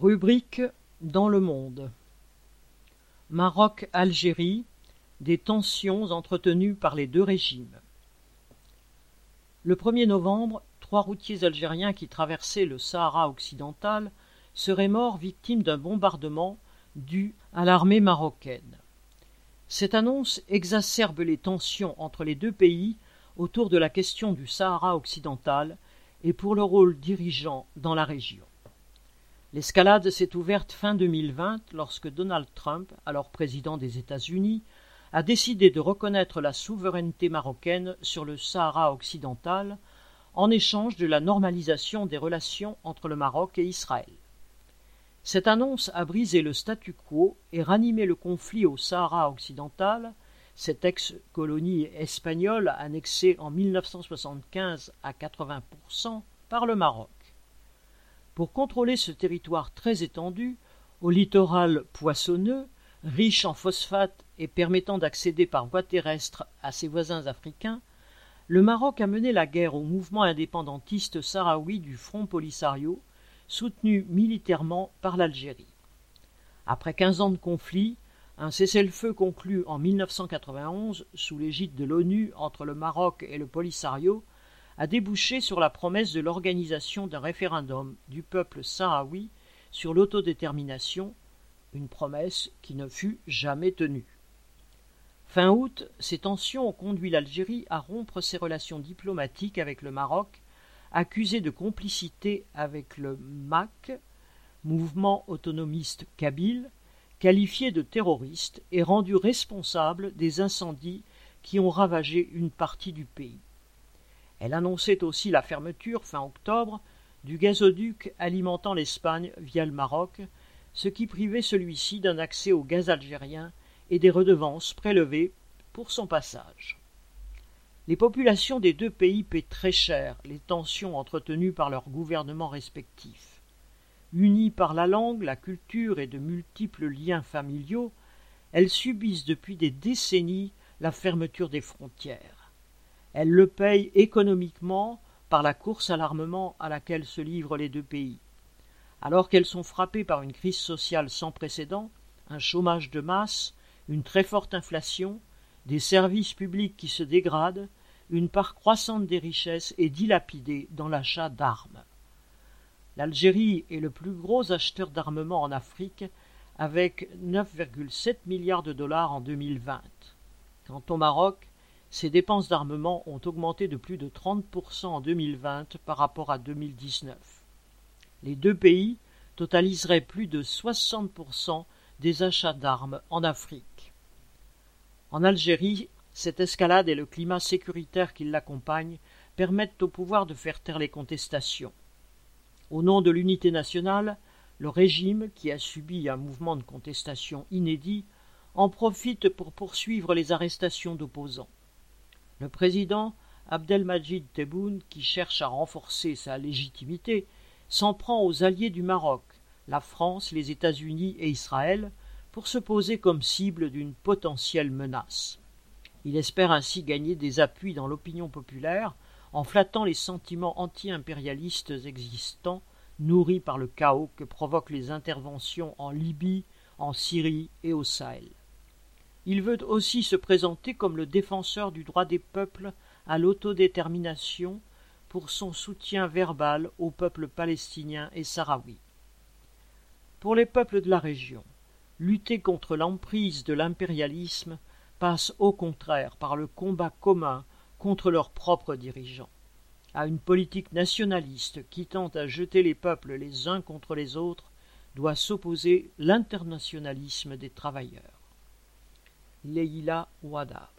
Rubrique Dans le monde Maroc-Algérie Des tensions entretenues par les deux régimes. Le 1er novembre, trois routiers algériens qui traversaient le Sahara occidental seraient morts victimes d'un bombardement dû à l'armée marocaine. Cette annonce exacerbe les tensions entre les deux pays autour de la question du Sahara occidental et pour le rôle dirigeant dans la région. L'escalade s'est ouverte fin 2020 lorsque Donald Trump, alors président des États-Unis, a décidé de reconnaître la souveraineté marocaine sur le Sahara occidental en échange de la normalisation des relations entre le Maroc et Israël. Cette annonce a brisé le statu quo et ranimé le conflit au Sahara occidental, cette ex-colonie espagnole annexée en 1975 à 80% par le Maroc. Pour contrôler ce territoire très étendu, au littoral poissonneux, riche en phosphate et permettant d'accéder par voie terrestre à ses voisins africains, le Maroc a mené la guerre au mouvement indépendantiste sahraoui du Front Polisario, soutenu militairement par l'Algérie. Après quinze ans de conflit, un cessez-le-feu conclu en 1991 sous l'égide de l'ONU entre le Maroc et le Polisario a débouché sur la promesse de l'organisation d'un référendum du peuple sahraoui sur l'autodétermination, une promesse qui ne fut jamais tenue. Fin août, ces tensions ont conduit l'Algérie à rompre ses relations diplomatiques avec le Maroc, accusé de complicité avec le MAC, mouvement autonomiste kabyle, qualifié de terroriste et rendu responsable des incendies qui ont ravagé une partie du pays. Elle annonçait aussi la fermeture, fin octobre, du gazoduc alimentant l'Espagne via le Maroc, ce qui privait celui-ci d'un accès au gaz algérien et des redevances prélevées pour son passage. Les populations des deux pays paient très cher les tensions entretenues par leurs gouvernements respectifs. Unies par la langue, la culture et de multiples liens familiaux, elles subissent depuis des décennies la fermeture des frontières. Elle le paye économiquement par la course à l'armement à laquelle se livrent les deux pays. Alors qu'elles sont frappées par une crise sociale sans précédent, un chômage de masse, une très forte inflation, des services publics qui se dégradent, une part croissante des richesses est dilapidée dans l'achat d'armes. L'Algérie est le plus gros acheteur d'armement en Afrique, avec 9,7 milliards de dollars en 2020. Quant au Maroc, ses dépenses d'armement ont augmenté de plus de 30% en 2020 par rapport à 2019. Les deux pays totaliseraient plus de 60% des achats d'armes en Afrique. En Algérie, cette escalade et le climat sécuritaire qui l'accompagne permettent au pouvoir de faire taire les contestations. Au nom de l'unité nationale, le régime, qui a subi un mouvement de contestation inédit, en profite pour poursuivre les arrestations d'opposants. Le président Abdelmajid Tebboune, qui cherche à renforcer sa légitimité, s'en prend aux alliés du Maroc, la France, les États-Unis et Israël, pour se poser comme cible d'une potentielle menace. Il espère ainsi gagner des appuis dans l'opinion populaire en flattant les sentiments anti-impérialistes existants, nourris par le chaos que provoquent les interventions en Libye, en Syrie et au Sahel. Il veut aussi se présenter comme le défenseur du droit des peuples à l'autodétermination pour son soutien verbal au peuple palestinien et sahraoui. Pour les peuples de la région, lutter contre l'emprise de l'impérialisme passe au contraire par le combat commun contre leurs propres dirigeants. À une politique nationaliste qui tente à jeter les peuples les uns contre les autres doit s'opposer l'internationalisme des travailleurs. Leila Ouada.